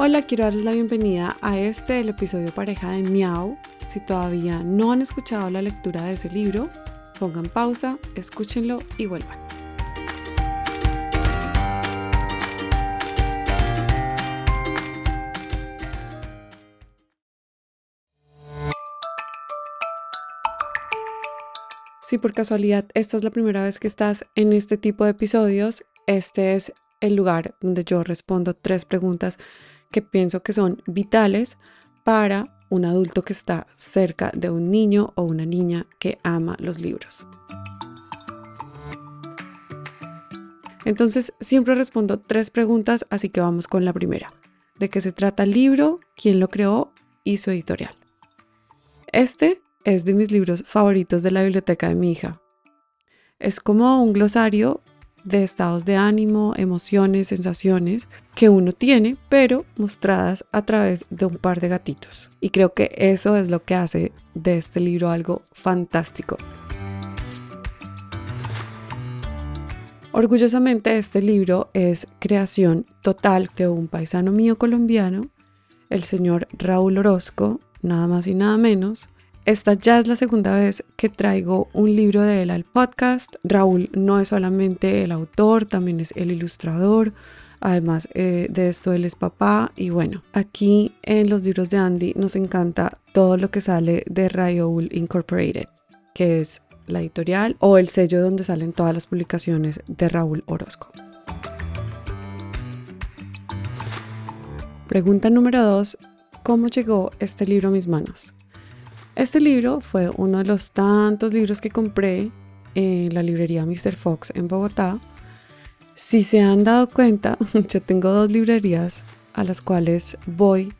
Hola, quiero darles la bienvenida a este, el episodio pareja de Miau. Si todavía no han escuchado la lectura de ese libro, pongan pausa, escúchenlo y vuelvan. Si por casualidad esta es la primera vez que estás en este tipo de episodios, este es el lugar donde yo respondo tres preguntas que pienso que son vitales para un adulto que está cerca de un niño o una niña que ama los libros. Entonces siempre respondo tres preguntas, así que vamos con la primera. ¿De qué se trata el libro? ¿Quién lo creó? Y su editorial. Este es de mis libros favoritos de la biblioteca de mi hija. Es como un glosario de estados de ánimo, emociones, sensaciones que uno tiene, pero mostradas a través de un par de gatitos. Y creo que eso es lo que hace de este libro algo fantástico. Orgullosamente este libro es creación total de un paisano mío colombiano, el señor Raúl Orozco, nada más y nada menos, esta ya es la segunda vez que traigo un libro de él al podcast. Raúl no es solamente el autor, también es el ilustrador. Además eh, de esto, él es papá. Y bueno, aquí en los libros de Andy nos encanta todo lo que sale de Raúl Incorporated, que es la editorial o el sello donde salen todas las publicaciones de Raúl Orozco. Pregunta número 2. ¿Cómo llegó este libro a mis manos? Este libro fue uno de los tantos libros que compré en la librería Mr. Fox en Bogotá. Si se han dado cuenta, yo tengo dos librerías a las cuales voy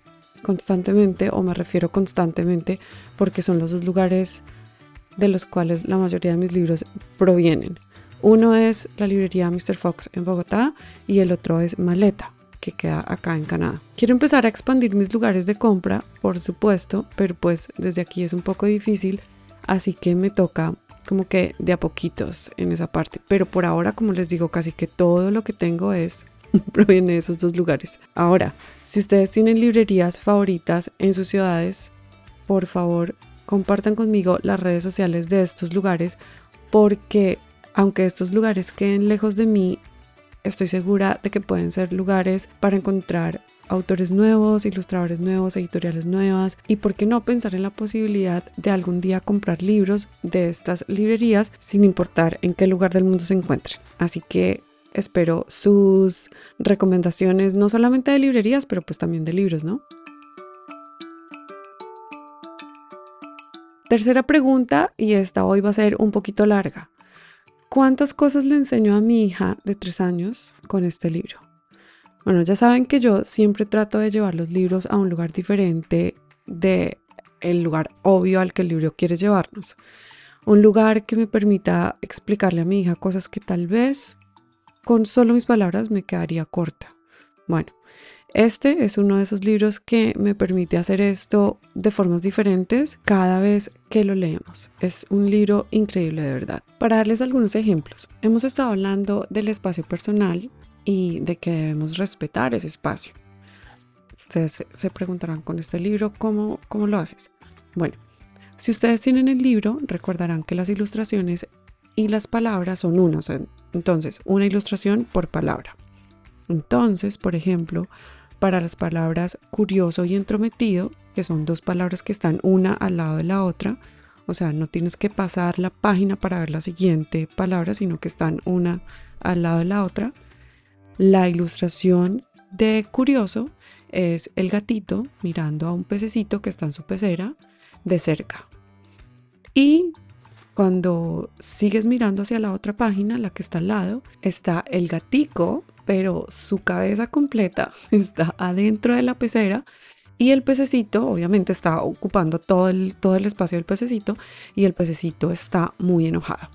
constantemente o me refiero constantemente porque son los dos lugares de los cuales la mayoría de mis libros provienen. Uno es la librería Mr. Fox en Bogotá y el otro es Maleta que queda acá en Canadá. Quiero empezar a expandir mis lugares de compra, por supuesto, pero pues desde aquí es un poco difícil, así que me toca como que de a poquitos en esa parte. Pero por ahora, como les digo, casi que todo lo que tengo es proviene de esos dos lugares. Ahora, si ustedes tienen librerías favoritas en sus ciudades, por favor, compartan conmigo las redes sociales de estos lugares porque aunque estos lugares queden lejos de mí, estoy segura de que pueden ser lugares para encontrar autores nuevos, ilustradores nuevos, editoriales nuevas y por qué no pensar en la posibilidad de algún día comprar libros de estas librerías sin importar en qué lugar del mundo se encuentren. Así que espero sus recomendaciones no solamente de librerías, pero pues también de libros, ¿no? Tercera pregunta, y esta hoy va a ser un poquito larga. ¿Cuántas cosas le enseño a mi hija de tres años con este libro? Bueno, ya saben que yo siempre trato de llevar los libros a un lugar diferente de el lugar obvio al que el libro quiere llevarnos. Un lugar que me permita explicarle a mi hija cosas que tal vez con solo mis palabras me quedaría corta. Bueno, este es uno de esos libros que me permite hacer esto de formas diferentes cada vez que lo leemos. Es un libro increíble de verdad. Para darles algunos ejemplos, hemos estado hablando del espacio personal y de que debemos respetar ese espacio. Ustedes se preguntarán con este libro, ¿cómo, cómo lo haces? Bueno, si ustedes tienen el libro, recordarán que las ilustraciones y las palabras son unos. Entonces, una ilustración por palabra. Entonces, por ejemplo, para las palabras curioso y entrometido, que son dos palabras que están una al lado de la otra. O sea, no tienes que pasar la página para ver la siguiente palabra, sino que están una al lado de la otra. La ilustración de curioso es el gatito mirando a un pececito que está en su pecera de cerca. Y cuando sigues mirando hacia la otra página, la que está al lado, está el gatico pero su cabeza completa está adentro de la pecera y el pececito obviamente está ocupando todo el, todo el espacio del pececito y el pececito está muy enojado.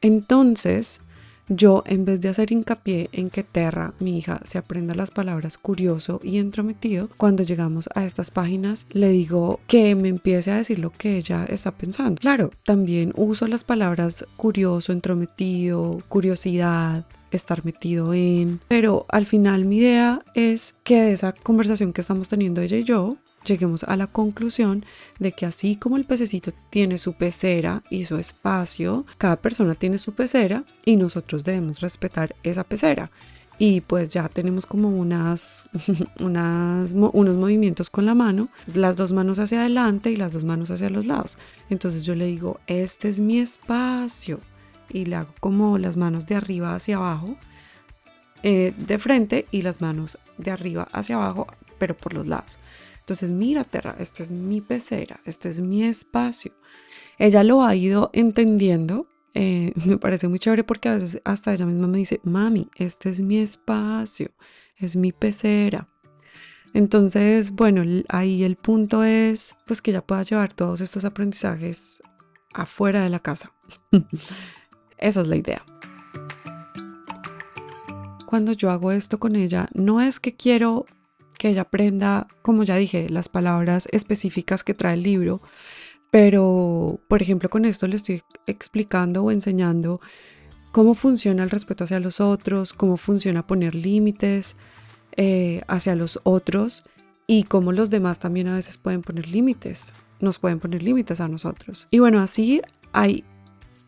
Entonces, yo en vez de hacer hincapié en que Terra, mi hija, se aprenda las palabras curioso y entrometido, cuando llegamos a estas páginas le digo que me empiece a decir lo que ella está pensando. Claro, también uso las palabras curioso, entrometido, curiosidad, estar metido en. Pero al final mi idea es que de esa conversación que estamos teniendo ella y yo, lleguemos a la conclusión de que así como el pececito tiene su pecera y su espacio, cada persona tiene su pecera y nosotros debemos respetar esa pecera. Y pues ya tenemos como unas, unos movimientos con la mano, las dos manos hacia adelante y las dos manos hacia los lados. Entonces yo le digo, este es mi espacio. Y le hago como las manos de arriba hacia abajo, eh, de frente y las manos de arriba hacia abajo, pero por los lados. Entonces, mira, Terra, esta es mi pecera, este es mi espacio. Ella lo ha ido entendiendo. Eh, me parece muy chévere porque a veces hasta ella misma me dice, mami, este es mi espacio, es mi pecera. Entonces, bueno, ahí el punto es pues que ella pueda llevar todos estos aprendizajes afuera de la casa. Esa es la idea. Cuando yo hago esto con ella, no es que quiero que ella aprenda, como ya dije, las palabras específicas que trae el libro, pero, por ejemplo, con esto le estoy explicando o enseñando cómo funciona el respeto hacia los otros, cómo funciona poner límites eh, hacia los otros y cómo los demás también a veces pueden poner límites, nos pueden poner límites a nosotros. Y bueno, así hay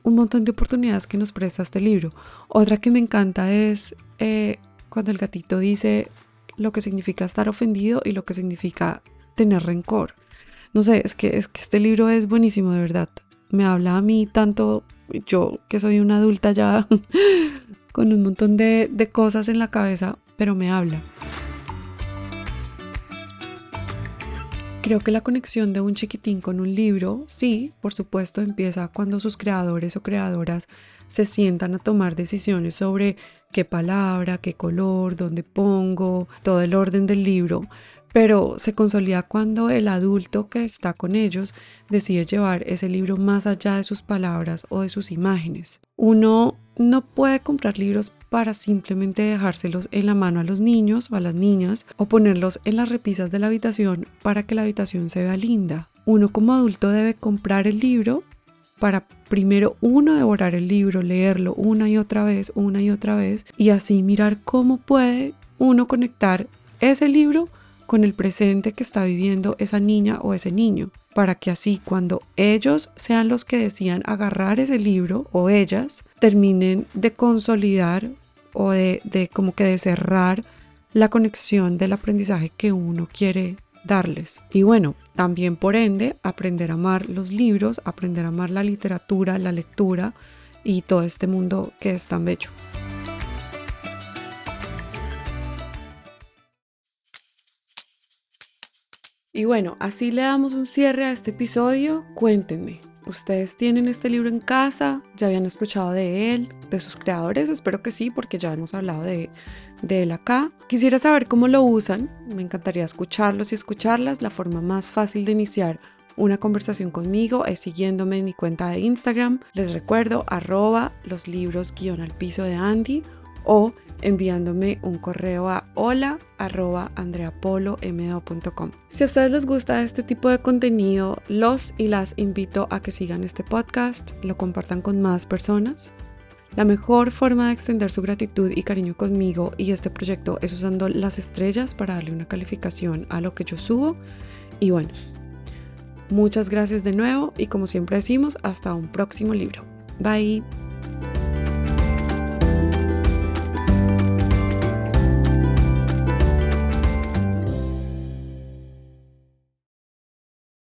un montón de oportunidades que nos presta este libro. Otra que me encanta es eh, cuando el gatito dice, lo que significa estar ofendido y lo que significa tener rencor. No sé, es que, es que este libro es buenísimo, de verdad. Me habla a mí tanto, yo que soy una adulta ya con un montón de, de cosas en la cabeza, pero me habla. Creo que la conexión de un chiquitín con un libro, sí, por supuesto, empieza cuando sus creadores o creadoras se sientan a tomar decisiones sobre qué palabra, qué color, dónde pongo, todo el orden del libro, pero se consolida cuando el adulto que está con ellos decide llevar ese libro más allá de sus palabras o de sus imágenes. Uno no puede comprar libros para simplemente dejárselos en la mano a los niños o a las niñas o ponerlos en las repisas de la habitación para que la habitación se vea linda. Uno como adulto debe comprar el libro para primero uno devorar el libro, leerlo una y otra vez, una y otra vez, y así mirar cómo puede uno conectar ese libro con el presente que está viviendo esa niña o ese niño, para que así cuando ellos sean los que decían agarrar ese libro o ellas, terminen de consolidar o de, de como que de cerrar la conexión del aprendizaje que uno quiere darles. Y bueno, también por ende, aprender a amar los libros, aprender a amar la literatura, la lectura y todo este mundo que es tan bello. Y bueno, así le damos un cierre a este episodio. Cuéntenme, ¿ustedes tienen este libro en casa? ¿Ya habían escuchado de él? ¿De sus creadores? Espero que sí, porque ya hemos hablado de, de él acá. Quisiera saber cómo lo usan, me encantaría escucharlos y escucharlas. La forma más fácil de iniciar una conversación conmigo es siguiéndome en mi cuenta de Instagram. Les recuerdo arroba los libros guion al piso de Andy o enviándome un correo a hola. Si a ustedes les gusta este tipo de contenido, los y las invito a que sigan este podcast, lo compartan con más personas. La mejor forma de extender su gratitud y cariño conmigo y este proyecto es usando las estrellas para darle una calificación a lo que yo subo. Y bueno, muchas gracias de nuevo y como siempre decimos, hasta un próximo libro. Bye.